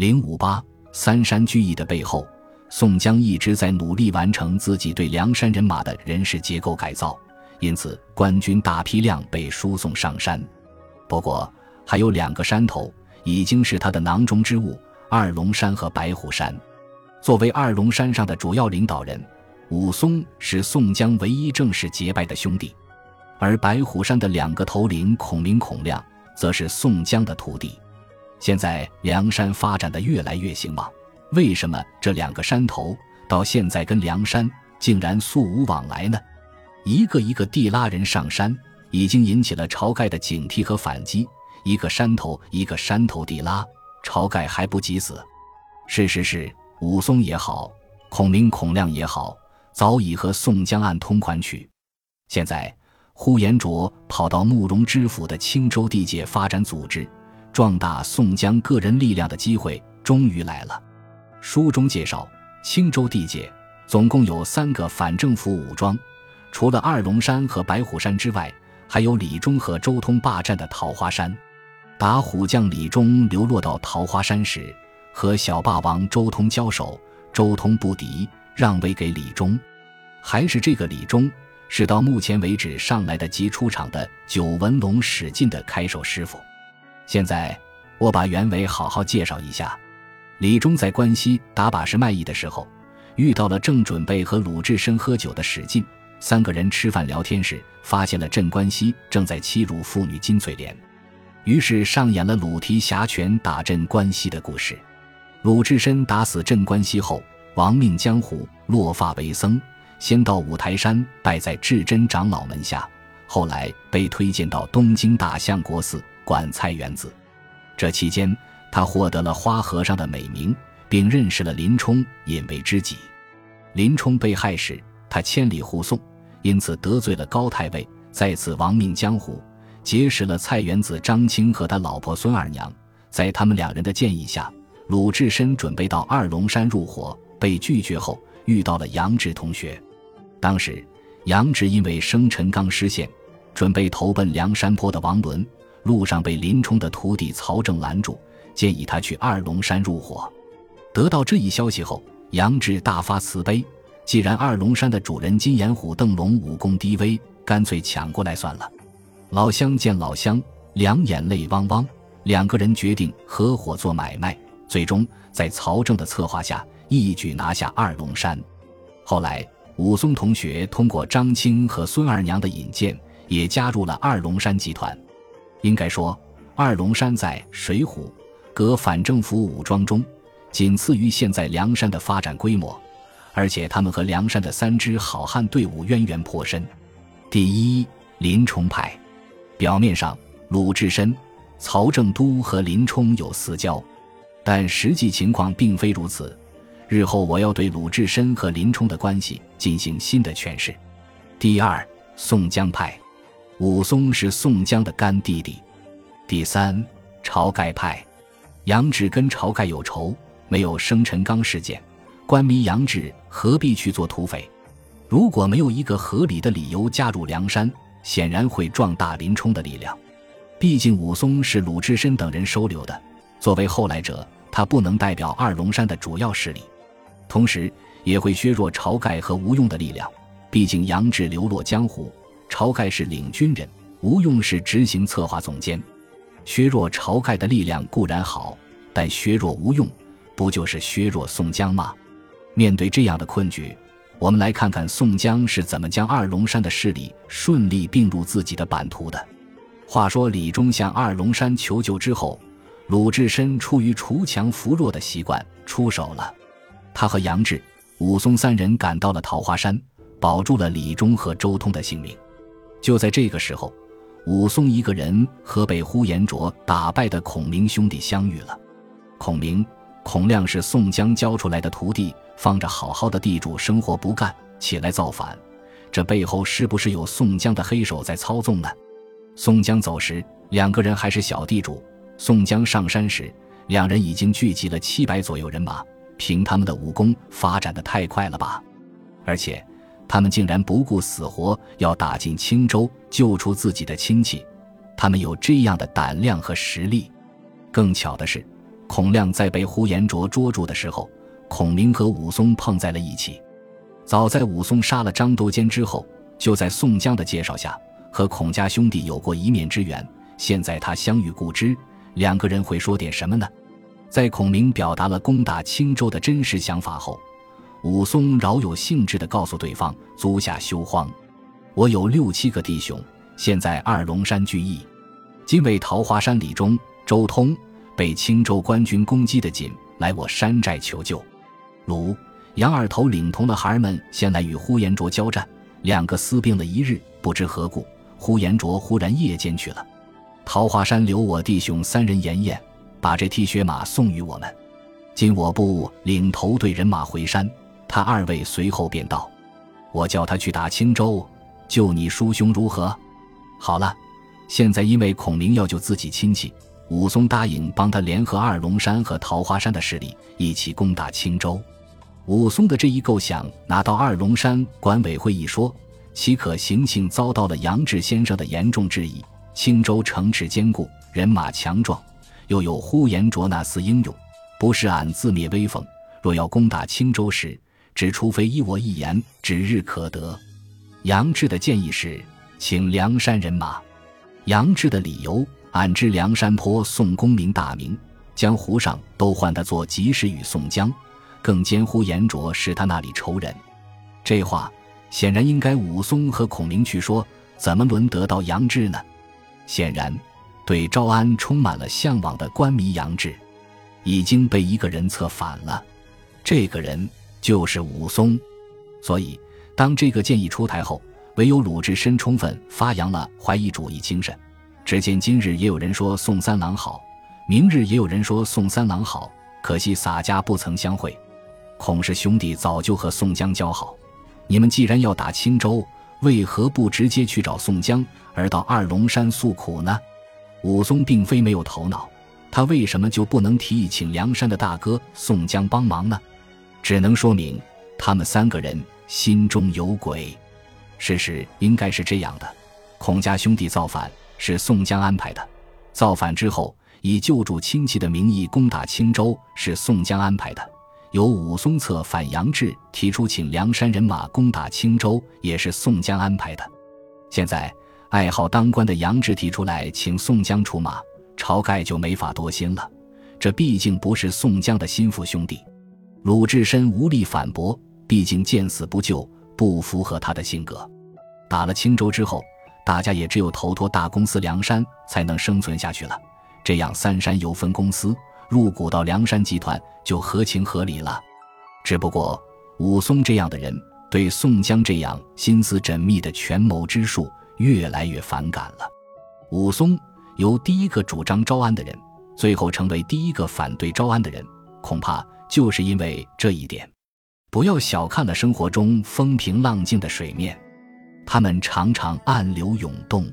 零五八三山聚义的背后，宋江一直在努力完成自己对梁山人马的人事结构改造，因此官军大批量被输送上山。不过，还有两个山头已经是他的囊中之物：二龙山和白虎山。作为二龙山上的主要领导人，武松是宋江唯一正式结拜的兄弟，而白虎山的两个头领孔明、孔亮，则是宋江的徒弟。现在梁山发展的越来越兴旺，为什么这两个山头到现在跟梁山竟然素无往来呢？一个一个地拉人上山，已经引起了晁盖的警惕和反击。一个山头一个山头地拉，晁盖还不急死。事实是。武松也好，孔明、孔亮也好，早已和宋江暗通款曲。现在呼延灼跑到慕容知府的青州地界发展组织，壮大宋江个人力量的机会终于来了。书中介绍，青州地界总共有三个反政府武装，除了二龙山和白虎山之外，还有李忠和周通霸占的桃花山。打虎将李忠流落到桃花山时。和小霸王周通交手，周通不敌，让位给李忠。还是这个李忠，是到目前为止上来的及出场的九纹龙史进的开手师傅。现在我把原委好好介绍一下。李忠在关西打把式卖艺的时候，遇到了正准备和鲁智深喝酒的史进。三个人吃饭聊天时，发现了镇关西正在欺辱妇女金翠莲，于是上演了鲁提辖拳打镇关西的故事。鲁智深打死镇关西后，亡命江湖，落发为僧。先到五台山拜在智真长老门下，后来被推荐到东京大相国寺管菜园子。这期间，他获得了花和尚的美名，并认识了林冲，引为知己。林冲被害时，他千里护送，因此得罪了高太尉，再次亡命江湖，结识了菜园子张青和他老婆孙二娘。在他们两人的建议下。鲁智深准备到二龙山入伙，被拒绝后遇到了杨志同学。当时杨志因为生辰纲失陷，准备投奔梁山坡的王伦，路上被林冲的徒弟曹正拦住，建议他去二龙山入伙。得到这一消息后，杨志大发慈悲，既然二龙山的主人金眼虎邓龙武功低微，干脆抢过来算了。老乡见老乡，两眼泪汪汪，两个人决定合伙做买卖。最终，在曹正的策划下，一举拿下二龙山。后来，武松同学通过张青和孙二娘的引荐，也加入了二龙山集团。应该说，二龙山在《水浒》各反政府武装中，仅次于现在梁山的发展规模，而且他们和梁山的三支好汉队伍渊源颇深。第一，林冲派，表面上，鲁智深、曹正都和林冲有私交。但实际情况并非如此。日后我要对鲁智深和林冲的关系进行新的诠释。第二，宋江派，武松是宋江的干弟弟。第三，晁盖派，杨志跟晁盖有仇，没有生辰纲事件，官迷杨志何必去做土匪？如果没有一个合理的理由加入梁山，显然会壮大林冲的力量。毕竟武松是鲁智深等人收留的。作为后来者，他不能代表二龙山的主要势力，同时也会削弱晁盖和吴用的力量。毕竟杨志流落江湖，晁盖是领军人，吴用是执行策划总监。削弱晁盖的力量固然好，但削弱吴用，不就是削弱宋江吗？面对这样的困局，我们来看看宋江是怎么将二龙山的势力顺利并入自己的版图的。话说李忠向二龙山求救之后。鲁智深出于锄强扶弱的习惯出手了，他和杨志、武松三人赶到了桃花山，保住了李忠和周通的性命。就在这个时候，武松一个人和被呼延灼打败的孔明兄弟相遇了。孔明、孔亮是宋江教出来的徒弟，放着好好的地主生活不干，起来造反，这背后是不是有宋江的黑手在操纵呢？宋江走时，两个人还是小地主。宋江上山时，两人已经聚集了七百左右人马。凭他们的武功，发展的太快了吧？而且，他们竟然不顾死活要打进青州，救出自己的亲戚。他们有这样的胆量和实力。更巧的是，孔亮在被呼延灼捉住的时候，孔明和武松碰在了一起。早在武松杀了张多坚之后，就在宋江的介绍下和孔家兄弟有过一面之缘。现在他相遇故知，两个人会说点什么呢？在孔明表达了攻打青州的真实想法后，武松饶有兴致地告诉对方：“足下休慌，我有六七个弟兄，现在二龙山聚义。今为桃花山李忠、周通被青州官军攻击的紧，来我山寨求救。鲁、杨二头领同了孩儿们先来与呼延灼交战，两个私并了一日，不知何故，呼延灼忽然夜间去了。”桃花山留我弟兄三人沿雁，把这匹血马送与我们。今我部领头队人马回山，他二位随后便道。我叫他去打青州，救你叔兄如何？好了，现在因为孔明要救自己亲戚，武松答应帮他联合二龙山和桃花山的势力，一起攻打青州。武松的这一构想拿到二龙山管委会一说，其可行性遭到了杨志先生的严重质疑。青州城池坚固，人马强壮，又有呼延灼那厮英勇，不是俺自灭威风。若要攻打青州时，只除非依我一言，指日可得。杨志的建议是，请梁山人马。杨志的理由，俺知梁山坡宋公明大名，江湖上都唤他做及时雨宋江，更兼呼延灼是他那里仇人。这话显然应该武松和孔明去说，怎么轮得到杨志呢？显然，对招安充满了向往的官迷杨志，已经被一个人策反了。这个人就是武松。所以，当这个建议出台后，唯有鲁智深充分发扬了怀疑主义精神。只见今日也有人说宋三郎好，明日也有人说宋三郎好，可惜洒家不曾相会。孔氏兄弟早就和宋江交好，你们既然要打青州。为何不直接去找宋江，而到二龙山诉苦呢？武松并非没有头脑，他为什么就不能提议请梁山的大哥宋江帮忙呢？只能说明他们三个人心中有鬼。事实应该是这样的：孔家兄弟造反是宋江安排的，造反之后以救助亲戚的名义攻打青州是宋江安排的。由武松策反杨志，提出请梁山人马攻打青州，也是宋江安排的。现在爱好当官的杨志提出来请宋江出马，晁盖就没法多心了。这毕竟不是宋江的心腹兄弟。鲁智深无力反驳，毕竟见死不救，不符合他的性格。打了青州之后，大家也只有投托大公司梁山，才能生存下去了。这样三山有分公司。入股到梁山集团就合情合理了，只不过武松这样的人对宋江这样心思缜密的权谋之术越来越反感了。武松由第一个主张招安的人，最后成为第一个反对招安的人，恐怕就是因为这一点。不要小看了生活中风平浪静的水面，它们常常暗流涌动。